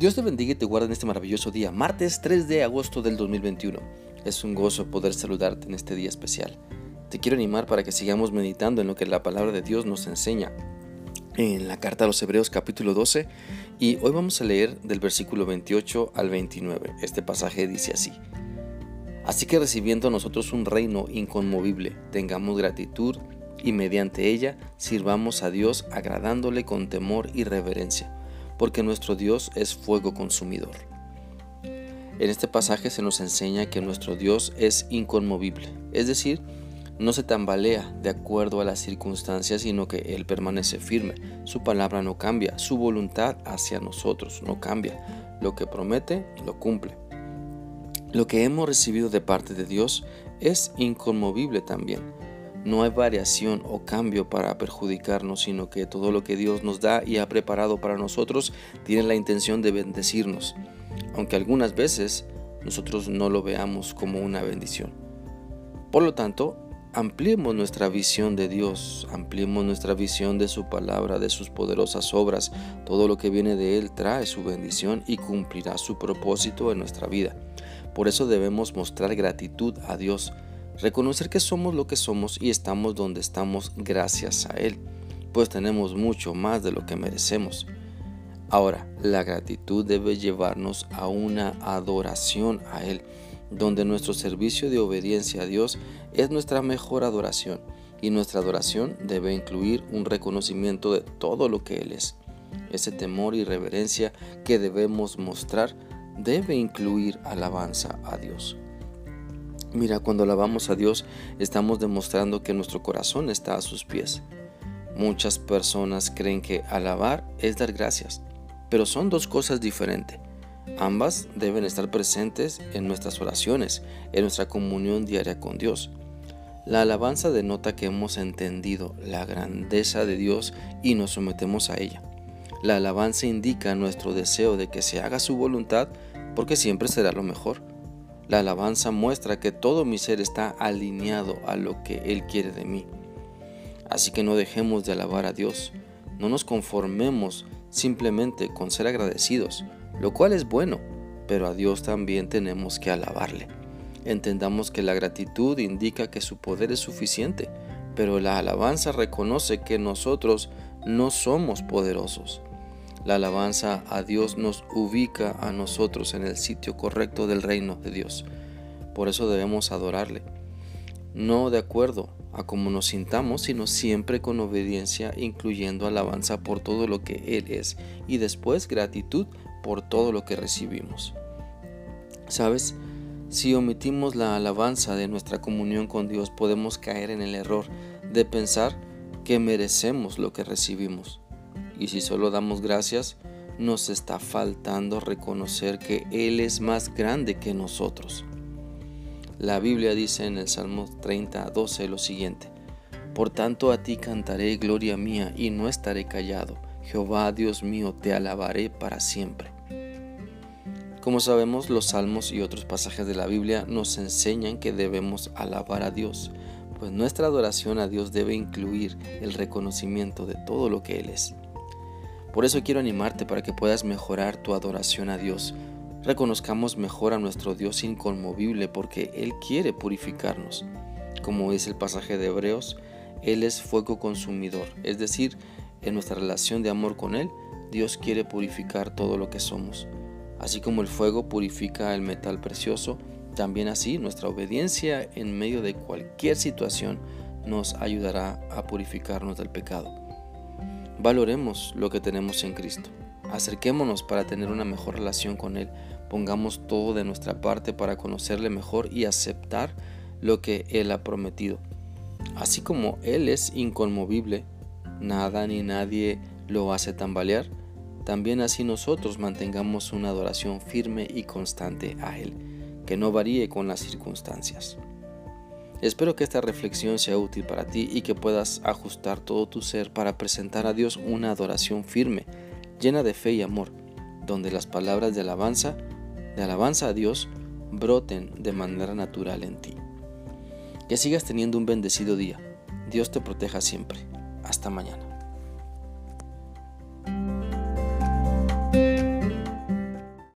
Dios te bendiga y te guarde en este maravilloso día, martes 3 de agosto del 2021. Es un gozo poder saludarte en este día especial. Te quiero animar para que sigamos meditando en lo que la palabra de Dios nos enseña en la carta a los Hebreos capítulo 12 y hoy vamos a leer del versículo 28 al 29. Este pasaje dice así. Así que recibiendo nosotros un reino inconmovible, tengamos gratitud y mediante ella sirvamos a Dios agradándole con temor y reverencia porque nuestro Dios es fuego consumidor. En este pasaje se nos enseña que nuestro Dios es inconmovible, es decir, no se tambalea de acuerdo a las circunstancias, sino que Él permanece firme. Su palabra no cambia, su voluntad hacia nosotros no cambia. Lo que promete, lo cumple. Lo que hemos recibido de parte de Dios es inconmovible también. No hay variación o cambio para perjudicarnos, sino que todo lo que Dios nos da y ha preparado para nosotros tiene la intención de bendecirnos, aunque algunas veces nosotros no lo veamos como una bendición. Por lo tanto, ampliemos nuestra visión de Dios, ampliemos nuestra visión de su palabra, de sus poderosas obras. Todo lo que viene de Él trae su bendición y cumplirá su propósito en nuestra vida. Por eso debemos mostrar gratitud a Dios Reconocer que somos lo que somos y estamos donde estamos gracias a Él, pues tenemos mucho más de lo que merecemos. Ahora, la gratitud debe llevarnos a una adoración a Él, donde nuestro servicio de obediencia a Dios es nuestra mejor adoración y nuestra adoración debe incluir un reconocimiento de todo lo que Él es. Ese temor y reverencia que debemos mostrar debe incluir alabanza a Dios. Mira, cuando alabamos a Dios estamos demostrando que nuestro corazón está a sus pies. Muchas personas creen que alabar es dar gracias, pero son dos cosas diferentes. Ambas deben estar presentes en nuestras oraciones, en nuestra comunión diaria con Dios. La alabanza denota que hemos entendido la grandeza de Dios y nos sometemos a ella. La alabanza indica nuestro deseo de que se haga su voluntad porque siempre será lo mejor. La alabanza muestra que todo mi ser está alineado a lo que Él quiere de mí. Así que no dejemos de alabar a Dios. No nos conformemos simplemente con ser agradecidos, lo cual es bueno, pero a Dios también tenemos que alabarle. Entendamos que la gratitud indica que su poder es suficiente, pero la alabanza reconoce que nosotros no somos poderosos. La alabanza a Dios nos ubica a nosotros en el sitio correcto del reino de Dios. Por eso debemos adorarle. No de acuerdo a cómo nos sintamos, sino siempre con obediencia, incluyendo alabanza por todo lo que Él es y después gratitud por todo lo que recibimos. ¿Sabes? Si omitimos la alabanza de nuestra comunión con Dios, podemos caer en el error de pensar que merecemos lo que recibimos. Y si solo damos gracias, nos está faltando reconocer que Él es más grande que nosotros. La Biblia dice en el Salmo 30, 12 lo siguiente, Por tanto a ti cantaré gloria mía y no estaré callado. Jehová Dios mío, te alabaré para siempre. Como sabemos, los salmos y otros pasajes de la Biblia nos enseñan que debemos alabar a Dios, pues nuestra adoración a Dios debe incluir el reconocimiento de todo lo que Él es. Por eso quiero animarte para que puedas mejorar tu adoración a Dios. Reconozcamos mejor a nuestro Dios inconmovible porque Él quiere purificarnos. Como dice el pasaje de Hebreos, Él es fuego consumidor, es decir, en nuestra relación de amor con Él, Dios quiere purificar todo lo que somos. Así como el fuego purifica el metal precioso, también así nuestra obediencia en medio de cualquier situación nos ayudará a purificarnos del pecado. Valoremos lo que tenemos en Cristo. Acerquémonos para tener una mejor relación con Él. Pongamos todo de nuestra parte para conocerle mejor y aceptar lo que Él ha prometido. Así como Él es inconmovible, nada ni nadie lo hace tambalear, también así nosotros mantengamos una adoración firme y constante a Él, que no varíe con las circunstancias. Espero que esta reflexión sea útil para ti y que puedas ajustar todo tu ser para presentar a Dios una adoración firme, llena de fe y amor, donde las palabras de alabanza, de alabanza a Dios, broten de manera natural en ti. Que sigas teniendo un bendecido día. Dios te proteja siempre. Hasta mañana.